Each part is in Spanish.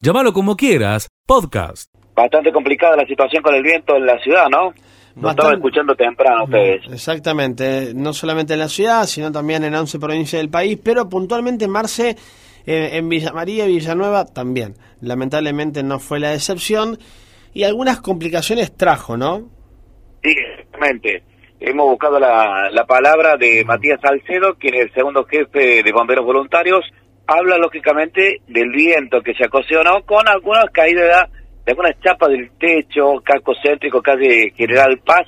Llámalo como quieras, podcast. Bastante complicada la situación con el viento en la ciudad, ¿no? Lo estaba escuchando temprano ustedes. Exactamente, no solamente en la ciudad, sino también en 11 provincias del país, pero puntualmente Marce eh, en Villa María y Villanueva también. Lamentablemente no fue la excepción y algunas complicaciones trajo, ¿no? Sí, exactamente. Hemos buscado la, la palabra de Matías Salcedo, quien es el segundo jefe de bomberos voluntarios. Habla lógicamente del viento que se ocasionó con algunas caídas de algunas chapas del techo, casco céntrico, calle General Paz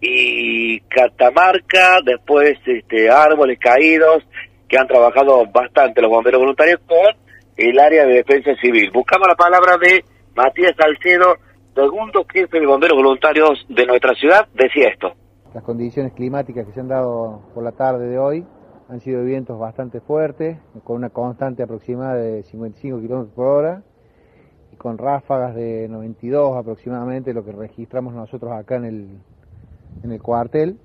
y Catamarca, después este, árboles caídos que han trabajado bastante los bomberos voluntarios con el área de defensa civil. Buscamos la palabra de Matías Salcedo, segundo jefe de bomberos voluntarios de nuestra ciudad, decía esto. Las condiciones climáticas que se han dado por la tarde de hoy han sido vientos bastante fuertes, con una constante aproximada de 55 kilómetros por hora con ráfagas de 92 aproximadamente, lo que registramos nosotros acá en el, en el cuartel.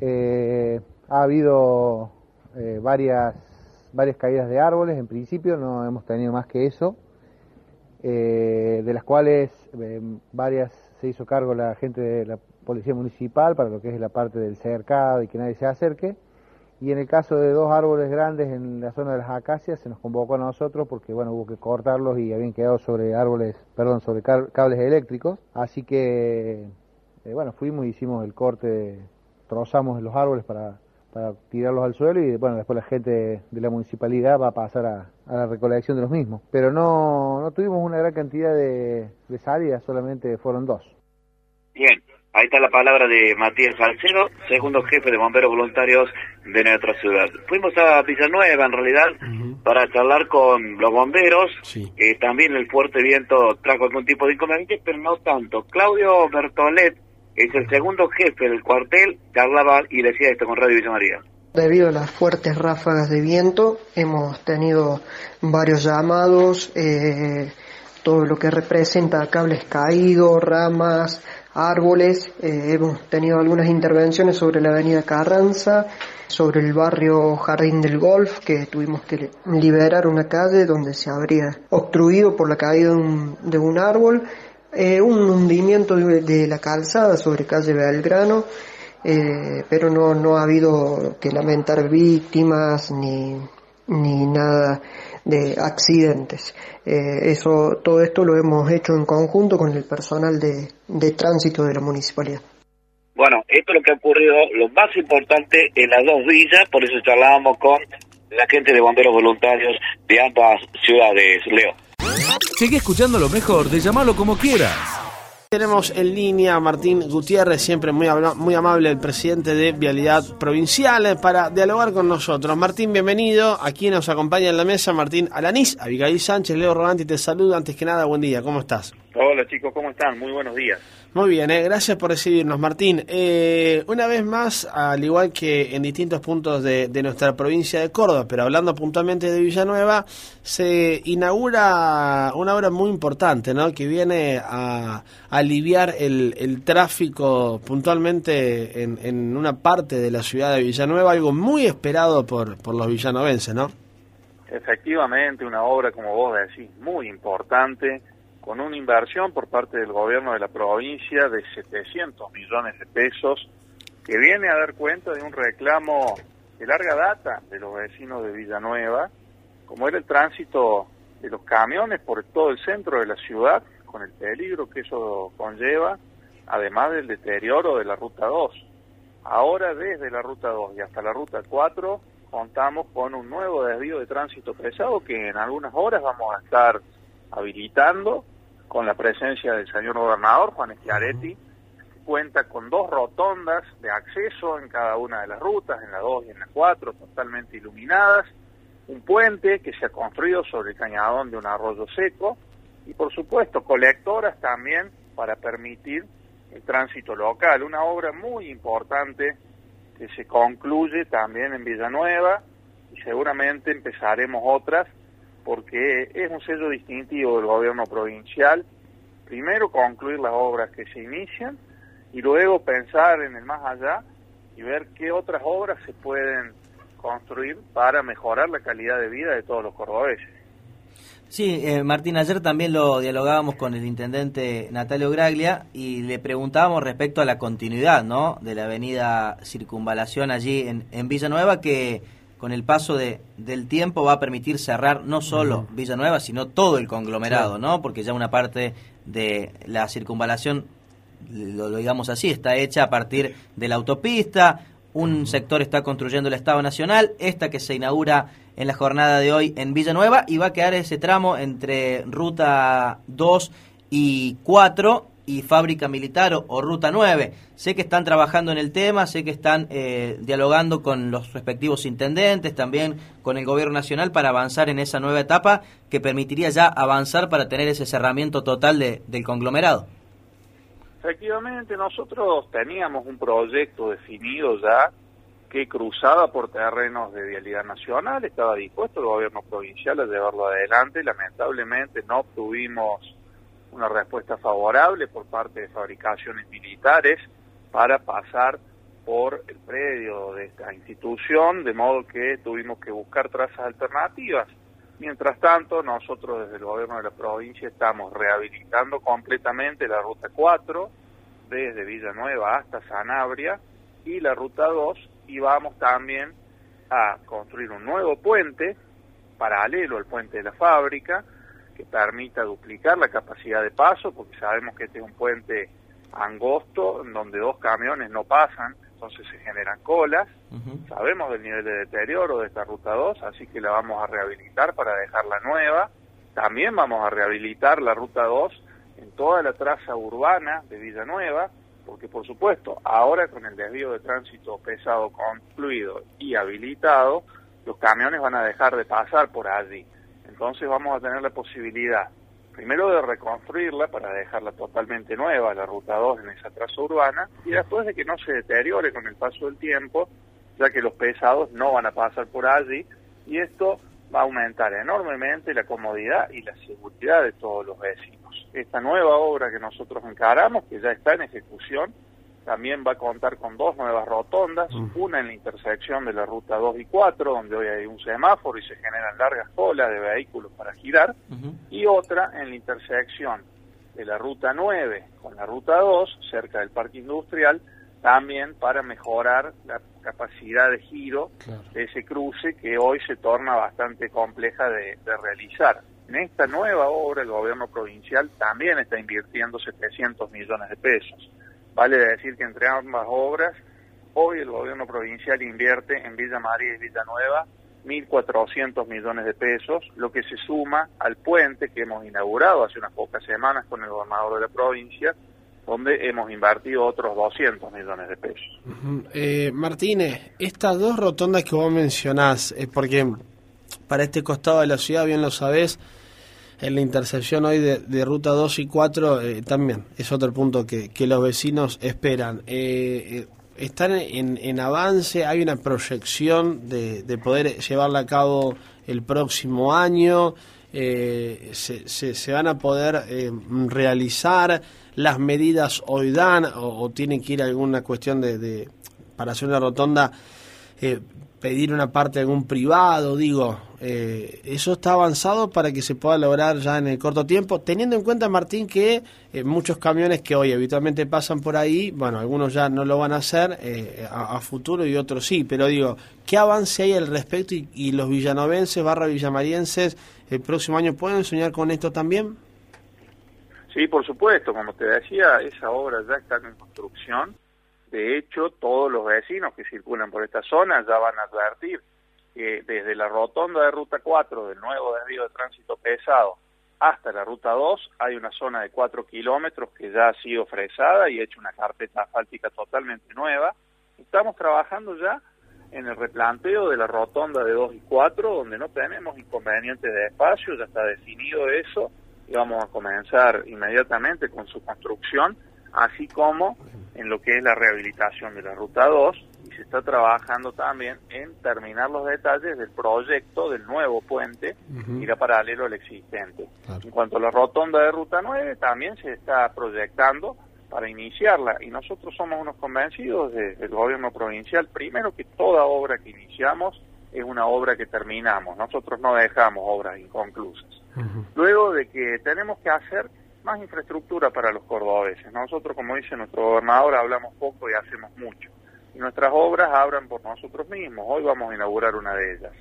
Eh, ha habido eh, varias, varias caídas de árboles, en principio no hemos tenido más que eso, eh, de las cuales varias se hizo cargo la gente de la Policía Municipal para lo que es la parte del cercado y que nadie se acerque. Y en el caso de dos árboles grandes en la zona de las acacias se nos convocó a nosotros porque bueno hubo que cortarlos y habían quedado sobre árboles, perdón, sobre cables eléctricos. Así que eh, bueno fuimos hicimos el corte, trozamos los árboles para, para tirarlos al suelo y bueno después la gente de la municipalidad va a pasar a, la recolección de los mismos. Pero no, no tuvimos una gran cantidad de, de salidas, solamente fueron dos. Bien, Ahí está la palabra de Matías Salcedo, segundo jefe de bomberos voluntarios de nuestra ciudad. Fuimos a Villanueva, en realidad, para charlar con los bomberos. también el fuerte viento trajo algún tipo de inconveniente, pero no tanto. Claudio Bertolet es el segundo jefe del cuartel, charlaba y decía esto con Radio Villa María. Debido a las fuertes ráfagas de viento, hemos tenido varios llamados, eh, todo lo que representa cables caídos, ramas, árboles. Eh, hemos tenido algunas intervenciones sobre la avenida Carranza, sobre el barrio Jardín del Golf, que tuvimos que liberar una calle donde se habría obstruido por la caída de un, árbol, eh, un hundimiento de, la calzada sobre calle Belgrano, eh, pero no, no ha habido que lamentar víctimas ni, ni nada de accidentes. Eh, eso, todo esto lo hemos hecho en conjunto con el personal de, de tránsito de la municipalidad. Bueno, esto es lo que ha ocurrido, lo más importante en las dos villas, por eso charlábamos con la gente de bomberos voluntarios de ambas ciudades. Leo. Sigue escuchando lo mejor de llamarlo como quieras. Tenemos en línea a Martín Gutiérrez, siempre muy, muy amable, el presidente de Vialidad Provincial, eh, para dialogar con nosotros. Martín, bienvenido. Aquí nos acompaña en la mesa Martín Alanís, Abigail Sánchez, Leo Roganti, te saludo. Antes que nada, buen día, ¿cómo estás? Hola chicos, ¿cómo están? Muy buenos días. Muy bien, eh, gracias por recibirnos, Martín. Eh, una vez más, al igual que en distintos puntos de, nuestra provincia de Córdoba, pero hablando puntualmente de Villanueva, se inaugura una obra muy importante, ¿no? Que viene a, aliviar el, tráfico puntualmente en, una parte de la ciudad de Villanueva, algo muy esperado por, por los villanovenses, ¿no? Efectivamente, una obra, como vos decís, muy importante con una inversión por parte del gobierno de la provincia de 700 millones de pesos, que viene a dar cuenta de un reclamo de larga data de los vecinos de Villanueva, como era el tránsito de los camiones por todo el centro de la ciudad, con el peligro que eso conlleva, además del deterioro de la Ruta 2. Ahora desde la Ruta 2 y hasta la Ruta 4 contamos con un nuevo desvío de tránsito pesado que en algunas horas vamos a estar habilitando con la presencia del señor gobernador Juan Schiaretti, cuenta con dos rotondas de acceso en cada una de las rutas, en la 2 y en la 4, totalmente iluminadas, un puente que se ha construido sobre el cañadón de un arroyo seco y por supuesto colectoras también para permitir el tránsito local, una obra muy importante que se concluye también en Villanueva y seguramente empezaremos otras porque es un sello distintivo del gobierno provincial, primero concluir las obras que se inician y luego pensar en el más allá y ver qué otras obras se pueden construir para mejorar la calidad de vida de todos los cordobeses. Sí, eh, Martín, ayer también lo dialogábamos con el intendente Natalio Graglia y le preguntábamos respecto a la continuidad ¿no? de la avenida Circunvalación allí en, en Villanueva, que con el paso de, del tiempo va a permitir cerrar no solo Villanueva, sino todo el conglomerado, ¿no? porque ya una parte de la circunvalación, lo, lo digamos así, está hecha a partir de la autopista, un sector está construyendo el Estado Nacional, esta que se inaugura en la jornada de hoy en Villanueva y va a quedar ese tramo entre Ruta 2 y 4 Fábrica Militar o, o Ruta 9. Sé que están trabajando en el tema, sé que están eh, dialogando con los respectivos intendentes, también con el Gobierno Nacional para avanzar en esa nueva etapa que permitiría ya avanzar para tener ese cerramiento total de, del conglomerado. Efectivamente, nosotros teníamos un proyecto definido ya que cruzaba por terrenos de vialidad nacional, estaba dispuesto el gobierno provincial a llevarlo adelante, lamentablemente no obtuvimos una respuesta favorable por parte de fabricaciones militares para pasar por el predio de esta institución, de modo que tuvimos que buscar trazas alternativas. Mientras tanto, nosotros desde el gobierno de la provincia estamos rehabilitando completamente la ruta 4, desde Villanueva hasta Sanabria, y la ruta 2, y vamos también a construir un nuevo puente, paralelo al puente de la fábrica, que permita duplicar la capacidad de paso, porque sabemos que este es un puente angosto, en donde dos camiones no pasan, entonces se generan colas. Sabemos del nivel de deterioro de esta ruta 2, así que la vamos a rehabilitar para dejarla nueva. También vamos a rehabilitar la ruta 2 en toda la traza urbana de Villanueva, porque por supuesto, ahora con el desvío de tránsito pesado concluido y habilitado, los camiones van a dejar de pasar por allí. Entonces vamos a tener la posibilidad, primero de reconstruirla para dejarla totalmente nueva, la ruta 2 en esa traza urbana, y después de que no se deteriore con el paso del tiempo, ya que los pesados no van a pasar por allí, y esto va a aumentar enormemente la comodidad y la seguridad de todos los vecinos. Esta nueva obra que nosotros encaramos, que ya está en ejecución, también va a contar con dos nuevas rotondas, una en la intersección de la ruta 2 y 4, donde hoy hay un semáforo y se generan largas colas de vehículos para girar, y otra en la intersección de la ruta 9 con la ruta 2, cerca del parque industrial, también para mejorar la capacidad de giro de ese cruce que hoy se torna bastante compleja de, de realizar. En esta nueva obra el gobierno provincial también está invirtiendo 700 millones de pesos. Vale decir que entre ambas obras, hoy el gobierno provincial invierte en Villa María y Villanueva 1.400 millones de pesos, lo que se suma al puente que hemos inaugurado hace unas pocas semanas con el gobernador de la provincia, donde hemos invertido otros 200 millones de pesos. Eh, Martínez, estas dos rotondas que vos mencionás, es porque para este costado de la ciudad, bien lo sabés, en la intersección hoy de, ruta 2 y 4 eh, también es otro punto que, los vecinos esperan. Eh, eh, están en, avance, hay una proyección de, de poder llevarla a cabo el próximo año, se, van a poder realizar, las medidas hoy dan o, tienen que ir alguna cuestión de, de para hacer una rotonda pedir una parte de algún privado, digo, eh, eso está avanzado para que se pueda lograr ya en el corto tiempo, teniendo en cuenta, Martín, que eh, muchos camiones que hoy habitualmente pasan por ahí, bueno, algunos ya no lo van a hacer eh, a, futuro y otros sí, pero digo, ¿qué avance hay al respecto y, y los villanovenses barra villamarienses el próximo año pueden soñar con esto también? Sí, por supuesto, como te decía, esa obra ya está en construcción. De hecho, todos los vecinos que circulan por esta zona ya van a advertir que desde la rotonda de Ruta 4 del nuevo desvío de tránsito pesado hasta la Ruta 2 hay una zona de 4 kilómetros que ya ha sido fresada y hecha una carpeta asfáltica totalmente nueva. Estamos trabajando ya en el replanteo de la rotonda de 2 y 4, donde no tenemos inconvenientes de espacio, ya está definido eso, y vamos a comenzar inmediatamente con su construcción, así como en lo que es la rehabilitación de la Ruta 2, y se está trabajando también en terminar los detalles del proyecto del nuevo puente, que irá paralelo al existente. En cuanto a la rotonda de Ruta 9, también se está proyectando para iniciarla, y nosotros somos unos convencidos de- del gobierno provincial, primero que toda obra que iniciamos es una obra que terminamos, nosotros no dejamos obras inconclusas. Luego de que tenemos que hacer más infraestructura para los cordobeses. Nosotros, como dice nuestro gobernador, hablamos poco y hacemos mucho. Y nuestras obras abran por nosotros mismos. Hoy vamos a inaugurar una de ellas.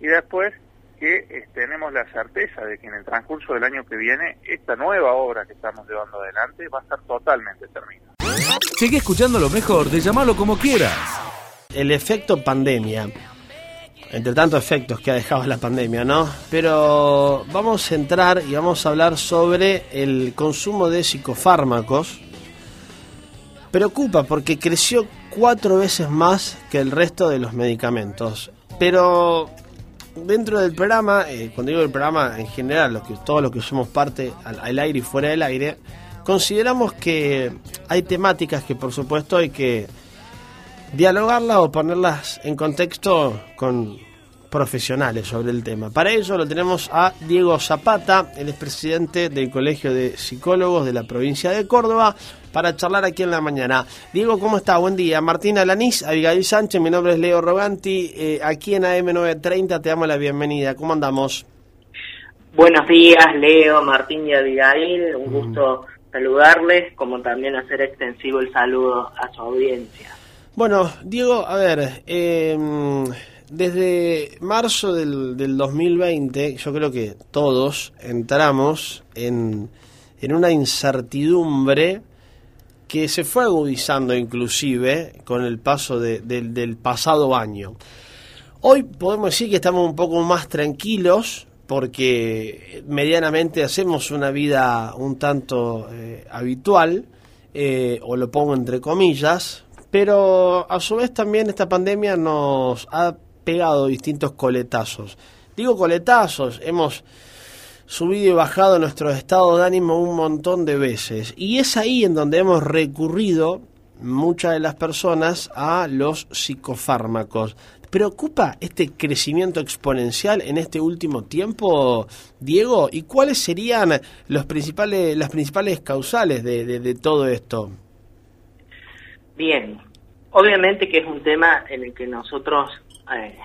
Y después que eh, tenemos la certeza de que en el transcurso del año que viene esta nueva obra que estamos llevando adelante va a estar totalmente terminada. Sigue escuchando lo mejor de llamarlo como quieras. El efecto pandemia. Entre tantos efectos que ha dejado la pandemia, ¿no? Pero vamos a entrar y vamos a hablar sobre el consumo de psicofármacos. Preocupa porque creció cuatro veces más que el resto de los medicamentos. Pero dentro del programa, eh, cuando digo el programa en general, los que, todos los que somos parte al, al aire y fuera del aire, consideramos que hay temáticas que por supuesto hay que dialogarlas o ponerlas en contexto con profesionales sobre el tema. Para ello lo tenemos a Diego Zapata, el expresidente del Colegio de Psicólogos de la provincia de Córdoba, para charlar aquí en la mañana. Diego, ¿cómo está? Buen día. Martina Lanís, Abigail Sánchez, mi nombre es Leo Roganti, eh, aquí en AM930 te damos la bienvenida. ¿Cómo andamos? Buenos días, Leo, Martín y Abigail, un gusto saludarles, como también hacer extensivo el saludo a su audiencia. Bueno, Diego, a ver, eh, desde marzo del, del 2020, yo creo que todos entramos en, en una incertidumbre que se fue agudizando inclusive con el paso de- del- del pasado año. Hoy podemos decir que estamos un poco más tranquilos porque medianamente hacemos una vida un tanto eh, habitual, eh, o lo pongo entre comillas, pero a su vez también esta pandemia nos ha pegado distintos coletazos. Digo coletazos, hemos subido y bajado nuestro estado de ánimo un montón de veces. Y es ahí en donde hemos recurrido, muchas de las personas, a los psicofármacos. ¿Preocupa este crecimiento exponencial en este último tiempo, Diego? ¿Y cuáles serían los principales, las principales causales de, de- de todo esto? Bien, obviamente que es un tema en el que nosotros, eh,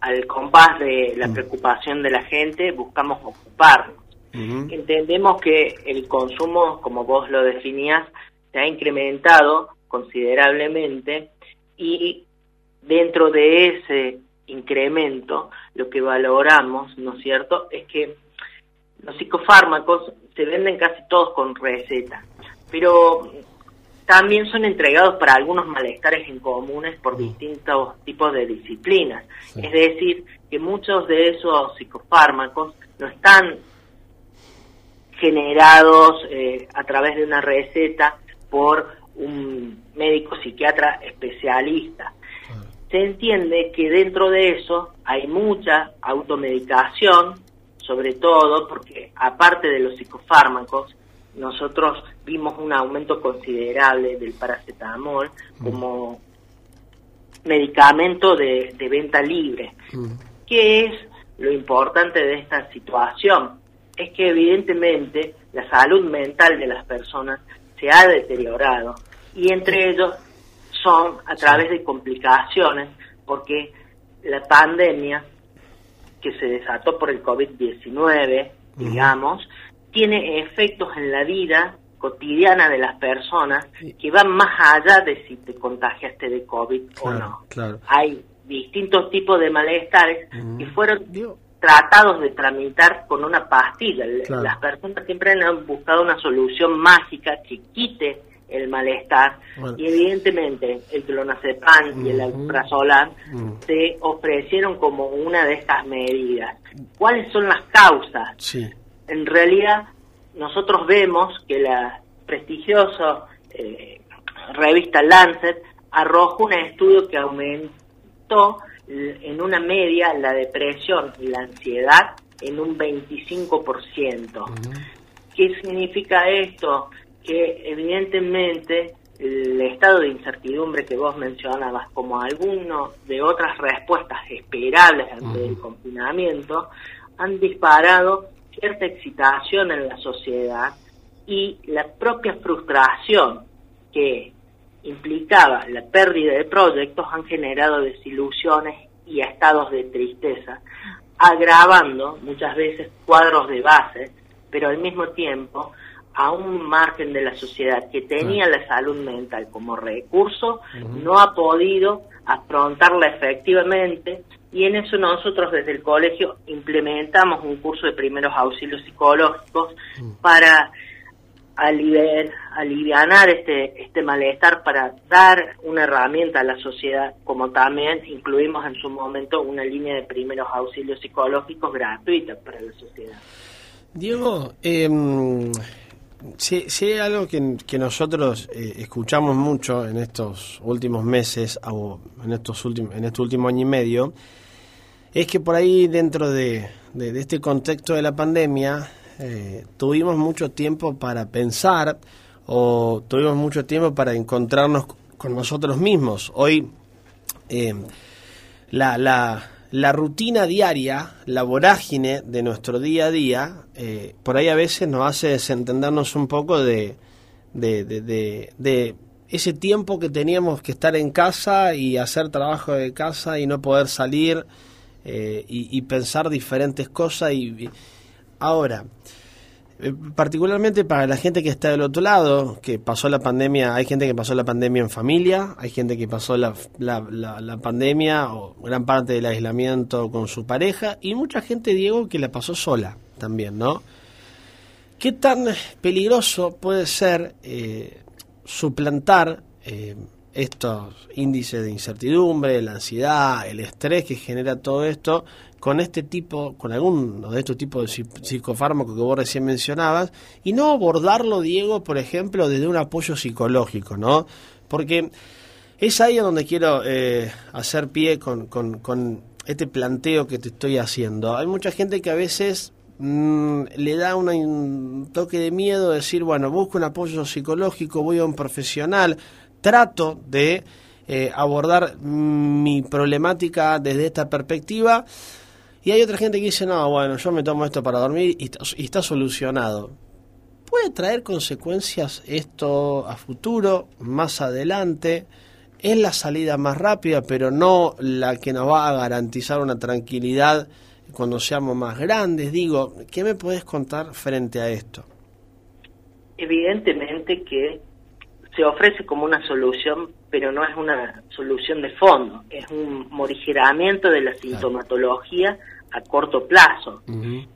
al compás de la preocupación de la gente, buscamos ocuparnos. Entendemos que el consumo, como vos lo definías, se ha incrementado considerablemente y dentro de ese incremento lo que valoramos, ¿no es cierto?, es que los psicofármacos se venden casi todos con receta, pero también son entregados para algunos malestares en comunes por distintos tipos de disciplinas. Es decir, que muchos de esos psicofármacos no están generados eh, a través de una receta por un médico psiquiatra especialista. Se entiende que dentro de eso hay mucha automedicación, sobre todo porque aparte de los psicofármacos, nosotros vimos un aumento considerable del paracetamol como medicamento de, de venta libre. ¿Qué es lo importante de esta situación? Es que evidentemente la salud mental de las personas se ha deteriorado y entre ellos son a través de complicaciones porque la pandemia que se desató por el COVID-19, digamos, tiene efectos en la vida cotidiana de las personas que van más allá de si te contagiaste de COVID o no. claro. Hay distintos tipos de malestares que fueron Digo, tratados de tramitar con una pastilla. Claro. Las personas siempre han buscado una solución mágica que quite el malestar Bueno. y evidentemente el clonazepam y el Ujú. alprazolam Mm. se ofrecieron como una de estas medidas. ¿Cuáles son las causas? sí. En realidad, nosotros vemos que la prestigiosa eh, revista Lancet arrojó un estudio que aumentó en una media la depresión y la ansiedad en un 25%. ¿Qué significa esto? Que evidentemente el estado de incertidumbre que vos mencionabas como alguno de otras respuestas esperables ante el confinamiento han disparado cierta excitación en la sociedad y la propia frustración que implicaba la pérdida de proyectos han generado desilusiones y estados de tristeza. agravando muchas veces cuadros de base, pero al mismo tiempo a un margen de la sociedad que tenía la salud mental como recurso, no ha podido afrontarla efectivamente y en eso nosotros desde el colegio implementamos un curso de primeros auxilios psicológicos para aliviar, alivianar este, este malestar, para dar una herramienta a la sociedad, como también incluimos en su momento una línea de primeros auxilios psicológicos gratuita para la sociedad. Diego, eh, si, hay algo que, que nosotros eh, escuchamos mucho en estos últimos meses, o en, estos últimos, en este último año y medio, es que por ahí dentro de, de este contexto de la pandemia, eh, tuvimos mucho tiempo para pensar o tuvimos mucho tiempo para encontrarnos con nosotros mismos. Hoy eh, la, la, la, rutina diaria, la vorágine de nuestro día a día, eh, por ahí a veces nos hace desentendernos un poco de, de, de, de, ese tiempo que teníamos que estar en casa y hacer trabajo de casa y no poder salir y, y, pensar diferentes cosas y Ahora, eh, particularmente para la gente que está del otro lado, que pasó la pandemia, hay gente que pasó la pandemia en familia, hay gente que pasó la, la, pandemia o gran parte del aislamiento con su pareja y mucha gente, Diego, que la pasó sola también, ¿no? ¿Qué tan peligroso puede ser eh, suplantar eh, estos índices de incertidumbre, la ansiedad, el estrés que genera todo esto con este tipo, con alguno de estos tipos de psicofármacos que vos recién mencionabas, y no abordarlo, Diego, por ejemplo, desde un apoyo psicológico, ¿no? Porque es ahí donde quiero eh, hacer pie con, con, este planteo que te estoy haciendo. Hay mucha gente que a veces mm, le da un toque de miedo decir, bueno, busco un apoyo psicológico, voy a un profesional, trato de eh, abordar mi problemática desde esta perspectiva. Y hay otra gente que dice, no, bueno, yo me tomo esto para dormir y, está solucionado. ¿Puede traer consecuencias esto a futuro, más adelante? Es la salida más rápida, pero no la que nos va a garantizar una tranquilidad cuando seamos más grandes. Digo, ¿qué me puedes contar frente a esto? Evidentemente que se ofrece como una solución, pero no es una solución de fondo, es un morigeramiento de la sintomatología a corto plazo.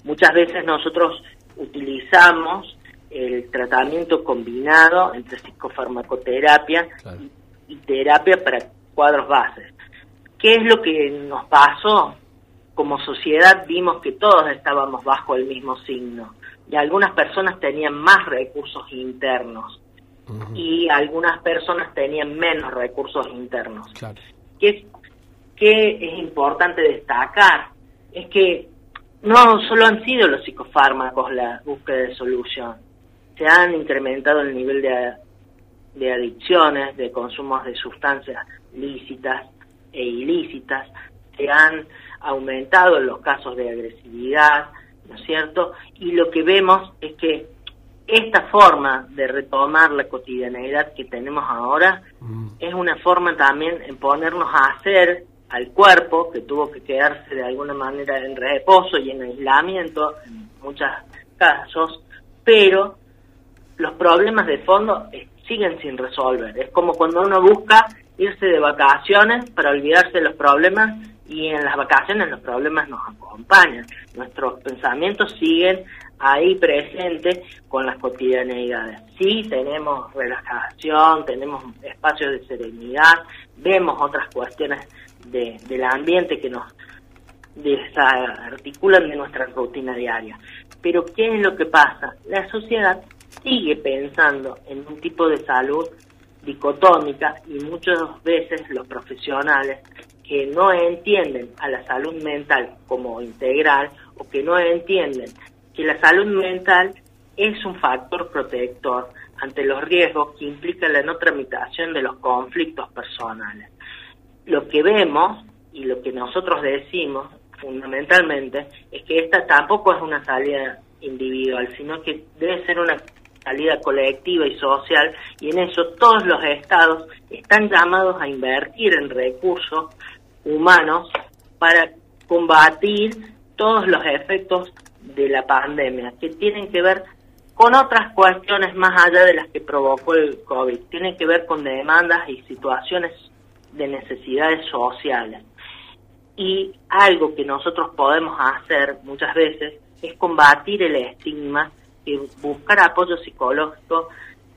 Muchas veces nosotros utilizamos el tratamiento combinado entre psicofarmacoterapia y, terapia para cuadros bases. ¿Qué es lo que nos pasó? Como sociedad vimos que todos estábamos bajo el mismo signo y algunas personas tenían más recursos internos y algunas personas tenían menos recursos internos. ¿Qué, es importante destacar? Es que no solo han sido los psicofármacos la búsqueda de solución, se han incrementado el nivel de, de adicciones, de consumos de sustancias lícitas e ilícitas, se han aumentado los casos de agresividad, ¿no es cierto? Y lo que vemos es que esta forma de retomar la cotidianeidad que tenemos ahora mm. es una forma también en ponernos a hacer al cuerpo, que tuvo que quedarse de alguna manera en reposo y en aislamiento en muchos casos, pero los problemas de fondo siguen sin resolver. Es como cuando uno busca irse de vacaciones para olvidarse de los problemas y en las vacaciones los problemas nos acompañan. Nuestros pensamientos siguen ahí presente con las cotidianeidades. Sí, tenemos relajación, tenemos espacios de serenidad, vemos otras cuestiones de, del ambiente que nos desarticulan de nuestra rutina diaria. Pero ¿qué es lo que pasa? La sociedad sigue pensando en un tipo de salud dicotómica y muchas veces los profesionales que no entienden a la salud mental como integral o que no entienden que la salud mental es un factor protector ante los riesgos que implica la no tramitación de los conflictos personales. Lo que vemos y lo que nosotros decimos fundamentalmente es que esta tampoco es una salida individual, sino que debe ser una salida colectiva y social y en eso todos los estados están llamados a invertir en recursos humanos para combatir todos los efectos de la pandemia, que tienen que ver con otras cuestiones más allá de las que provocó el COVID, tienen que ver con demandas y situaciones de necesidades sociales. Y algo que nosotros podemos hacer muchas veces es combatir el estigma y buscar apoyo psicológico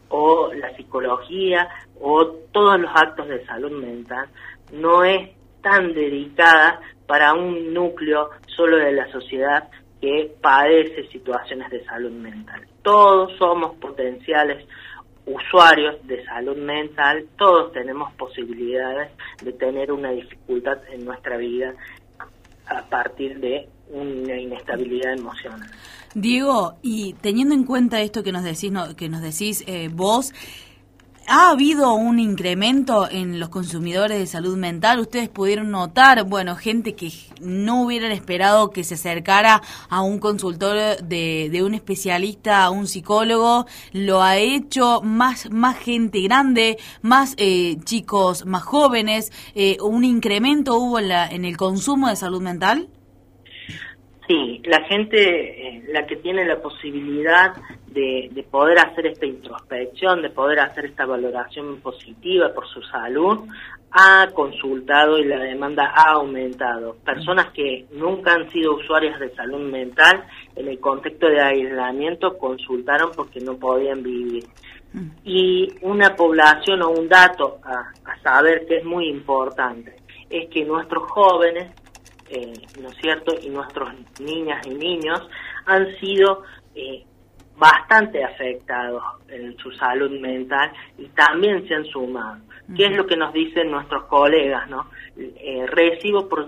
o la psicología o todos los actos de salud mental no es tan dedicada para un núcleo solo de la sociedad que padece situaciones de salud mental. Todos somos potenciales usuarios de salud mental, todos tenemos posibilidades de tener una dificultad en nuestra vida a partir de una inestabilidad emocional. Diego, y teniendo en cuenta esto que nos decís, que nos decís eh, vos, ¿Ha habido un incremento en los consumidores de salud mental? ¿Ustedes pudieron notar, bueno, gente que no hubieran esperado que se acercara a un consultorio de, de un especialista, a un psicólogo? ¿Lo ha hecho más, más gente grande, más eh, chicos más jóvenes? Eh, ¿Un incremento hubo en, la, en el consumo de salud mental? Sí, la gente, eh, la que tiene la posibilidad de, de, poder hacer esta introspección, de poder hacer esta valoración positiva por su salud, ha consultado y la demanda ha aumentado. Personas que nunca han sido usuarias de salud mental en el contexto de aislamiento consultaron porque no podían vivir. Y una población o un dato a, a saber que es muy importante es que nuestros jóvenes eh, ¿no es cierto? Y nuestros niñas y niños han sido eh, bastante afectados en su salud mental y también se han sumado. ¿Qué es lo que nos dicen nuestros colegas? no eh, Recibo por,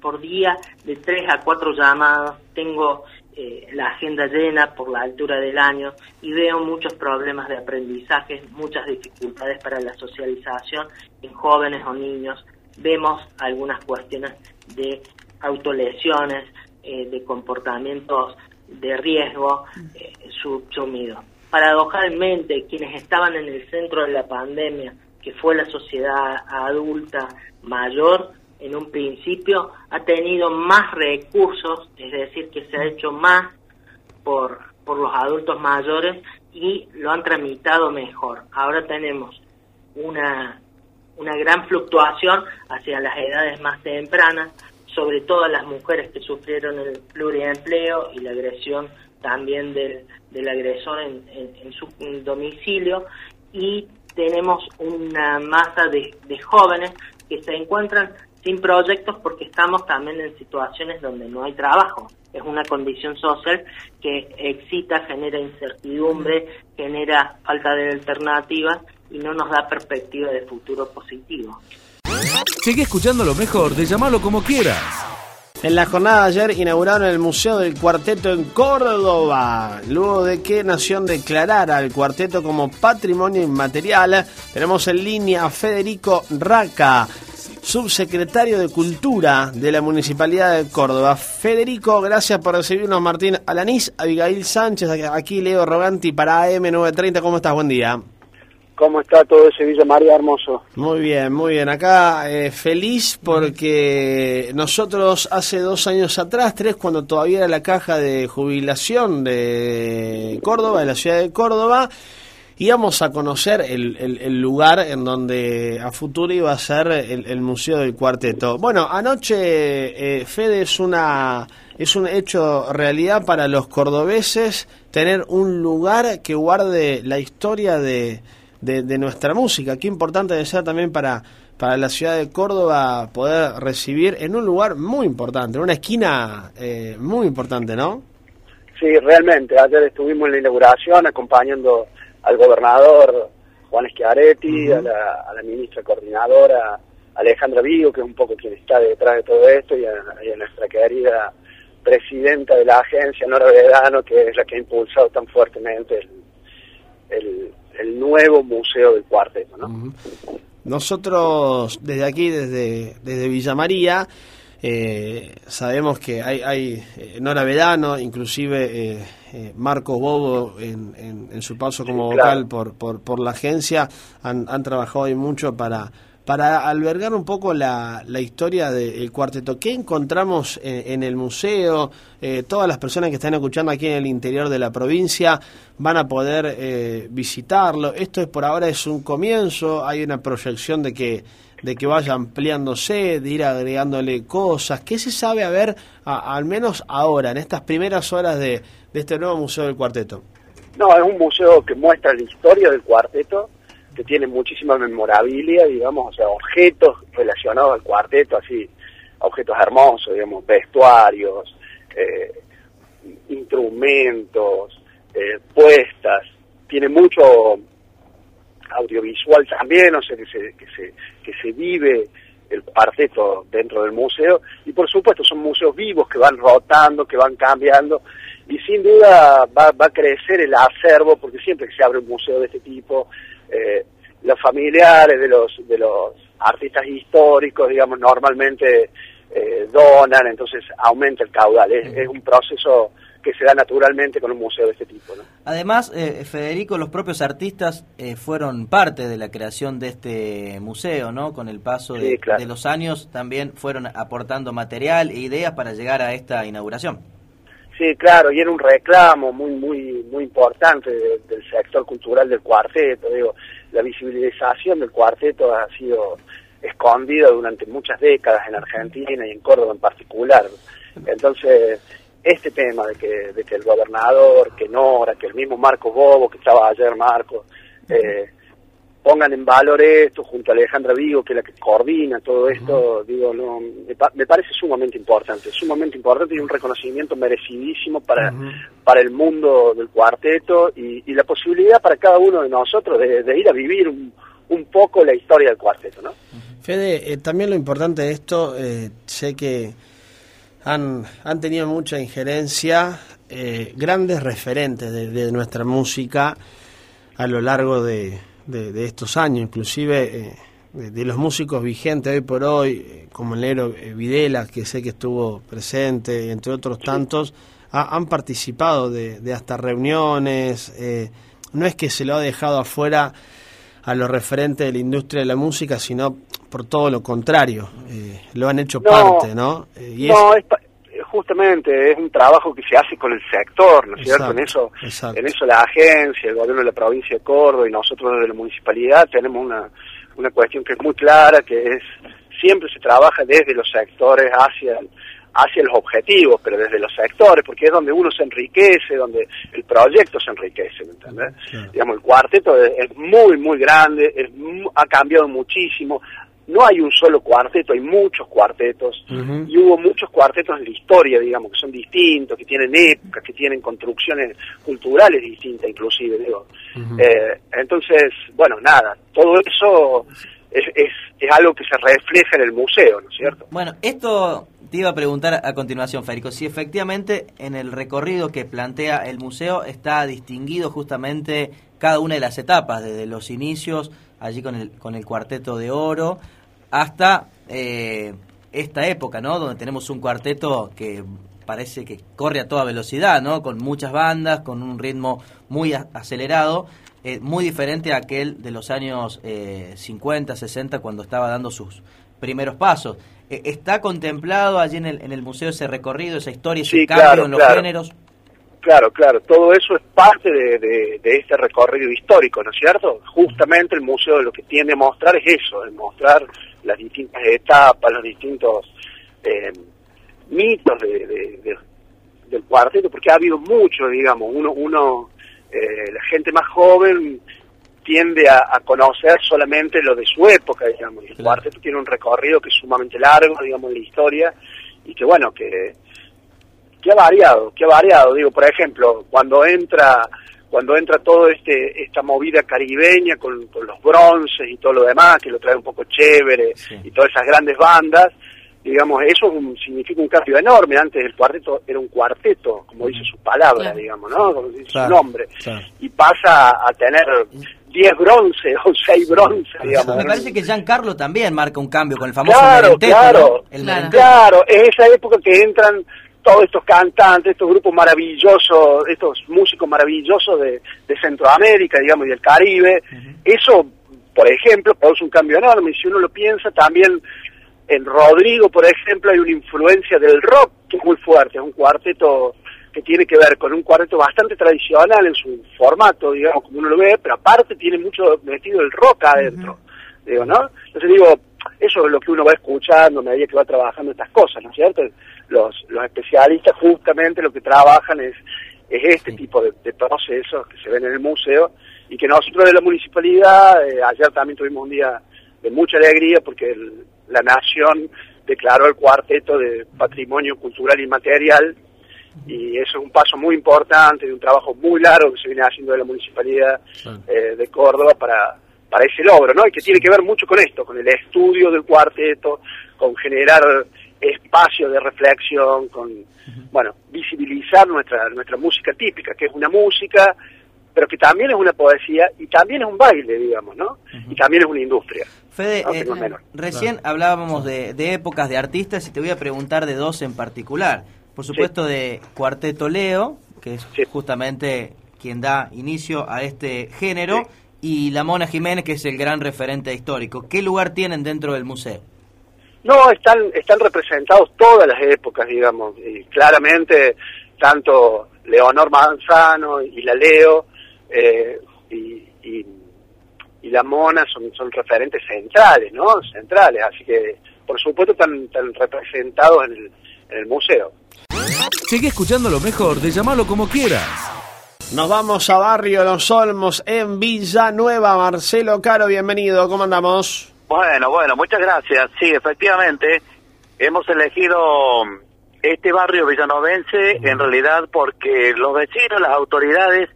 por día de tres a cuatro llamados, tengo eh, la agenda llena por la altura del año y veo muchos problemas de aprendizaje, muchas dificultades para la socialización en jóvenes o niños. Vemos algunas cuestiones de autolesiones, eh, de comportamientos de riesgo eh, subsumidos. Paradojalmente, quienes estaban en el centro de la pandemia, que fue la sociedad adulta mayor, en un principio ha tenido más recursos, es decir, que se ha hecho más por, por los adultos mayores y lo han tramitado mejor. Ahora tenemos una, una gran fluctuación hacia las edades más tempranas, sobre todo a las mujeres que sufrieron el pluriempleo y la agresión también del, del agresor en, su domicilio y tenemos una masa de, de jóvenes que se encuentran sin proyectos porque estamos también en situaciones donde no hay trabajo. Es una condición social que excita, genera incertidumbre, genera falta de alternativas y no nos da perspectiva de futuro positivo. Sigue escuchando lo mejor de llamarlo como quieras. En la jornada de ayer inauguraron el Museo del Cuarteto en Córdoba. Luego de que Nación declarara al cuarteto como patrimonio inmaterial, tenemos en línea a Federico Raca, subsecretario de Cultura de la Municipalidad de Córdoba. Federico, gracias por recibirnos, Martín Alanís, Abigail Sánchez, aquí Leo Roganti para AM930. ¿Cómo estás? Buen día. ¿Cómo está todo Sevilla María Hermoso? Muy bien, muy bien. Acá eh, feliz porque nosotros hace dos años atrás, tres, cuando todavía era la caja de jubilación de Córdoba, de la ciudad de Córdoba, íbamos a conocer el, el, lugar en donde a futuro iba a ser el, Museo del Cuarteto. Bueno, anoche, eh, Fede, es, una, es un hecho realidad para los cordobeses tener un lugar que guarde la historia de de, nuestra música. Qué importante debe ser también para, para la ciudad de Córdoba poder recibir en un lugar muy importante, en una esquina eh, muy importante, ¿no? Sí, realmente. Ayer estuvimos en la inauguración acompañando al gobernador Juan Schiaretti, a, la, ministra coordinadora Alejandra Vigo, que es un poco quien está detrás de todo esto, y a, nuestra querida presidenta de la agencia, Nora Vedano, que es la que ha impulsado tan fuertemente el el nuevo museo del cuarteto. ¿no? Nosotros desde aquí, desde, desde Villa María, eh, sabemos que hay, hay eh, Nora Vedano, inclusive eh, eh Marcos Bobo en, en, su paso como vocal por, por, por, la agencia, han, han trabajado ahí mucho para para albergar un poco la, la historia del cuarteto. ¿Qué encontramos en, en el museo? Eh, todas las personas que están escuchando aquí en el interior de la provincia van a poder eh, visitarlo. Esto es por ahora es un comienzo, hay una proyección de que de que vaya ampliándose, de ir agregándole cosas. ¿Qué se sabe a ver, al menos ahora, en estas primeras horas de, de este nuevo Museo del Cuarteto? No, es un museo que muestra la historia del cuarteto, que tiene muchísima memorabilia, digamos, o sea, objetos relacionados al cuarteto, así, objetos hermosos, digamos, vestuarios, eh, instrumentos, eh, puestas, tiene mucho audiovisual también, o sea, que se, que se, que se vive el cuarteto dentro del museo, y por supuesto son museos vivos que van rotando, que van cambiando, y sin duda va, va a crecer el acervo, porque siempre que se abre un museo de este tipo, eh, los familiares de los, de los artistas históricos, digamos, normalmente eh, donan, entonces aumenta el caudal. Es, es, un proceso que se da naturalmente con un museo de este tipo. ¿no? Además, eh, Federico, los propios artistas eh, fueron parte de la creación de este museo, ¿no? Con el paso de, sí, claro. de los años también fueron aportando material e ideas para llegar a esta inauguración. Sí, claro, y era un reclamo muy muy muy importante de, del sector cultural del cuarteto. Digo, la visibilización del cuarteto ha sido escondida durante muchas décadas en Argentina y en Córdoba en particular. Entonces, este tema de que, de que el gobernador, que Nora, que el mismo Marco Bobo, que estaba ayer Marco, eh, pongan en valor esto junto a Alejandra Vigo, que es la que coordina todo esto, uh -huh. digo, no, me, me, parece sumamente importante, sumamente importante y un reconocimiento merecidísimo para, uh -huh. para el mundo del cuarteto y, y, la posibilidad para cada uno de nosotros de, de ir a vivir un, un, poco la historia del cuarteto, ¿no? Fede, eh, también lo importante de esto, eh, sé que han, han tenido mucha injerencia eh, grandes referentes de, de nuestra música a lo largo de de, de estos años, inclusive eh, de, de, los músicos vigentes hoy por hoy, eh, como el negro eh, Videla, que sé que estuvo presente, entre otros tantos, ha, han participado de, de hasta reuniones, eh, no es que se lo ha dejado afuera a los referentes de la industria de la música, sino por todo lo contrario, eh, lo han hecho no, parte, ¿no? Eh, y no, es, justamente es un trabajo que se hace con el sector, ¿no es cierto? En eso, exacto. en eso la agencia, el gobierno de la provincia de Córdoba y nosotros desde la municipalidad tenemos una, una cuestión que es muy clara, que es siempre se trabaja desde los sectores hacia hacia los objetivos, pero desde los sectores, porque es donde uno se enriquece, donde el proyecto se enriquece, ¿me entiendes? Digamos, el cuarteto es, es, muy, muy grande, es, ha cambiado muchísimo, no hay un solo cuarteto, hay muchos cuartetos uh -huh. y hubo muchos cuartetos en la historia, digamos, que son distintos, que tienen épocas, que tienen construcciones culturales distintas inclusive, digo. Uh -huh. eh, entonces, bueno, nada, todo eso es, es, es, algo que se refleja en el museo, ¿no es cierto? Bueno, esto te iba a preguntar a continuación, Federico, si efectivamente en el recorrido que plantea el museo está distinguido justamente cada una de las etapas, desde los inicios, allí con el, con el cuarteto de oro, hasta eh, esta época, ¿no? Donde tenemos un cuarteto que parece que corre a toda velocidad, ¿no? Con muchas bandas, con un ritmo muy acelerado, eh, muy diferente a aquel de los años eh, 50, 60, cuando estaba dando sus primeros pasos. Eh, ¿Está contemplado allí en el, en el museo ese recorrido, esa historia, ese sí, cambio claro, en los claro. géneros? Claro, claro, todo eso es parte de, de, de, este recorrido histórico, ¿no es cierto? Justamente el museo lo que tiende a mostrar es eso, es mostrar las distintas etapas, los distintos eh, mitos de, de, del cuarteto, porque ha habido mucho, digamos, uno, uno eh, la gente más joven tiende a, a, conocer solamente lo de su época, digamos, y el claro. cuarteto tiene un recorrido que es sumamente largo, digamos, de la historia, y que bueno, que que ha variado, que ha variado, digo, por ejemplo, cuando entra cuando entra todo este esta movida caribeña con, con los bronces y todo lo demás, que lo trae un poco chévere sí. y todas esas grandes bandas, digamos, eso un, significa un cambio enorme. Antes el cuarteto era un cuarteto, como dice su palabra, claro. digamos, ¿no? Como dice claro, su nombre. Claro. Y pasa a tener 10 bronce o 6 bronce, digamos. Me parece que Giancarlo también marca un cambio con el famoso claro, merenteto, claro, ¿no? El claro. claro, es esa época que entran todos estos cantantes, estos grupos maravillosos, estos músicos maravillosos de, de Centroamérica, digamos, y del Caribe, uh -huh. eso por ejemplo, produce un cambio enorme. Y si uno lo piensa, también en Rodrigo, por ejemplo, hay una influencia del rock que es muy fuerte, es un cuarteto que tiene que ver con un cuarteto bastante tradicional en su formato, digamos, como uno lo ve, pero aparte tiene mucho metido el rock adentro, digo, ¿no? Entonces digo, eso es lo que uno va escuchando a medida que va trabajando estas cosas, ¿no es cierto? Los, los especialistas justamente lo que trabajan es, es este tipo de, procesos que se ven en el museo y que nosotros de la municipalidad, eh, ayer también tuvimos un día de mucha alegría porque la nación declaró el cuarteto de patrimonio cultural y material y eso es un paso muy importante de un trabajo muy largo que se viene haciendo de la municipalidad eh, de Córdoba para, para ese logro, ¿no? Y que tiene que ver mucho con esto, con el estudio del cuarteto, con generar espacio de reflexión, con, bueno, visibilizar nuestra, nuestra música típica, que es una música, pero que también es una poesía y también es un baile, digamos, ¿no? Y también es una industria. Fede, eh, recién hablábamos de, de épocas de artistas y te voy a preguntar de dos en particular. Por supuesto, de Cuarteto Leo, que es justamente quien da inicio a este género, y La Mona Jiménez, que es el gran referente histórico. ¿Qué lugar tienen dentro del museo? No, están, están representados todas las épocas, digamos, y claramente tanto Leonor Manzano y la Leo eh, y, y, la Mona son, son referentes centrales, ¿no? Centrales, así que por supuesto están, están representados en el, en el museo. Sigue escuchando lo mejor de llamarlo como quieras. Nos vamos a Barrio Los Olmos en Villanueva. Marcelo Caro, bienvenido. ¿Cómo andamos? Bueno, bueno, muchas gracias. Sí, efectivamente, hemos elegido este barrio villanovense en realidad porque los vecinos, las autoridades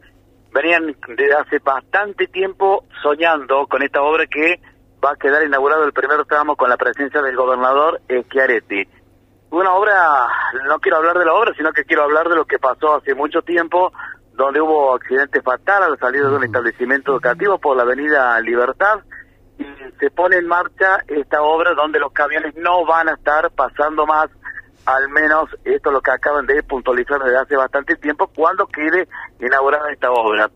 venían desde hace bastante tiempo soñando con esta obra que va a quedar inaugurado el primer tramo con la presencia del gobernador Schiaretti una obra, no quiero hablar de la obra, sino que quiero hablar de lo que pasó hace mucho tiempo, donde hubo accidente fatal al salir de un establecimiento educativo por la avenida Libertad, y se pone en marcha esta obra donde los camiones no van a estar pasando más, al menos esto es lo que acaban de puntualizar desde hace bastante tiempo, cuando quede inaugurada esta obra.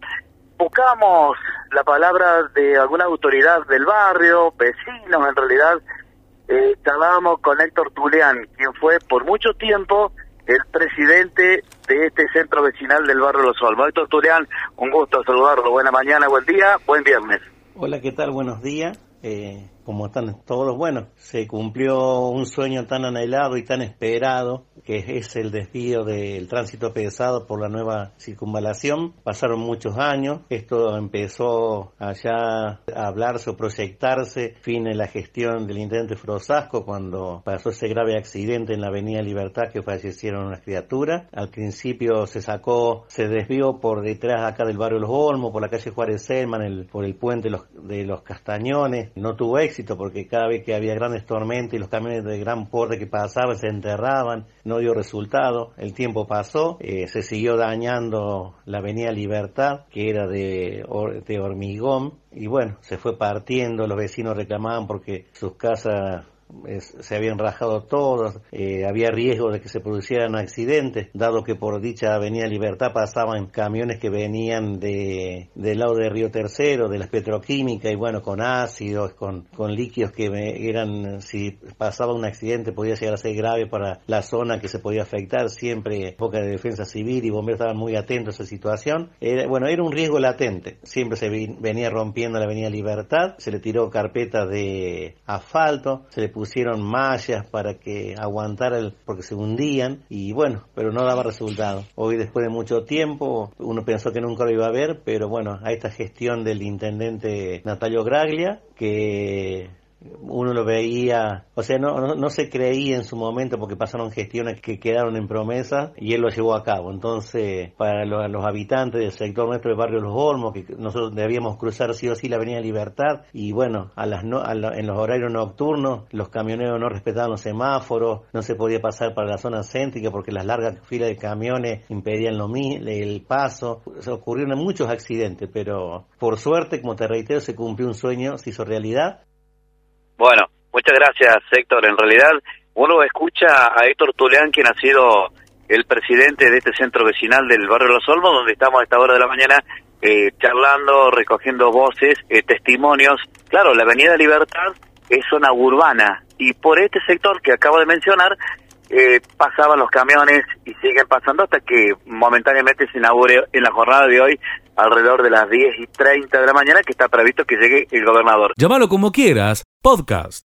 Buscamos la palabra de alguna autoridad del barrio, vecinos en realidad, eh, charlábamos con Héctor Tuleán, quien fue por mucho tiempo el presidente de este centro vecinal del barrio Los Olmos. Héctor Tuleán, un gusto saludarlo. Buena mañana, buen día, buen viernes. Hola, ¿qué tal? Buenos días. Eh, como están todos, bueno, se cumplió un sueño tan anhelado y tan esperado, que es el desvío del tránsito pesado por la nueva circunvalación. Pasaron muchos años, esto empezó allá a hablarse o proyectarse fin en la gestión del intendente Frosasco cuando pasó ese grave accidente en la avenida Libertad que fallecieron unas criaturas. Al principio se sacó, se desvió por detrás acá del barrio Los Olmos, por la calle Juárez Selman, por el puente los, de los Castañones, no tuvo éxito porque cada vez que había grandes tormentas y los camiones de gran porte que pasaban se enterraban, no dio resultado. El tiempo pasó, eh, se siguió dañando la avenida Libertad, que era de, de hormigón, y bueno, se fue partiendo, los vecinos reclamaban porque sus casas se habían rajado todos, eh, había riesgo de que se producieran accidentes, dado que por dicha Avenida Libertad pasaban camiones que venían de, del lado de Río Tercero, de las petroquímicas, y bueno, con ácidos, con, con líquidos que eran, si pasaba un accidente podía llegar a ser grave para la zona que se podía afectar, siempre poca de defensa civil y bomberos estaban muy atentos a esa situación. Era, bueno, era un riesgo latente, siempre se venía rompiendo la Avenida Libertad, se le tiró carpeta de asfalto, se le puso pusieron mallas para que aguantara el, porque se hundían y bueno, pero no daba resultado. Hoy después de mucho tiempo uno pensó que nunca lo iba a ver, pero bueno, a esta gestión del intendente Natalio Graglia que uno lo veía, o sea, no, no, se creía en su momento porque pasaron gestiones que quedaron en promesa y él lo llevó a cabo. Entonces, para los, habitantes del sector nuestro del barrio Los Olmos, que nosotros debíamos cruzar sí o sí la Avenida Libertad y bueno, a las no, en los horarios nocturnos los camioneros no respetaban los semáforos, no se podía pasar para la zona céntrica porque las largas filas de camiones impedían lo, el paso. Se ocurrieron muchos accidentes, pero por suerte, como te reitero, se cumplió un sueño, se hizo realidad bueno, muchas gracias, Héctor. En realidad, uno escucha a Héctor Tuleán, quien ha sido el presidente de este centro vecinal del barrio Los Olmos, donde estamos a esta hora de la mañana eh, charlando, recogiendo voces, eh, testimonios. Claro, la Avenida Libertad es zona urbana y por este sector que acabo de mencionar eh, pasaban los camiones y siguen pasando hasta que momentáneamente se inaugure en la jornada de hoy alrededor de las 10 y 30 de la mañana que está previsto que llegue el gobernador. Llámalo como quieras, podcast.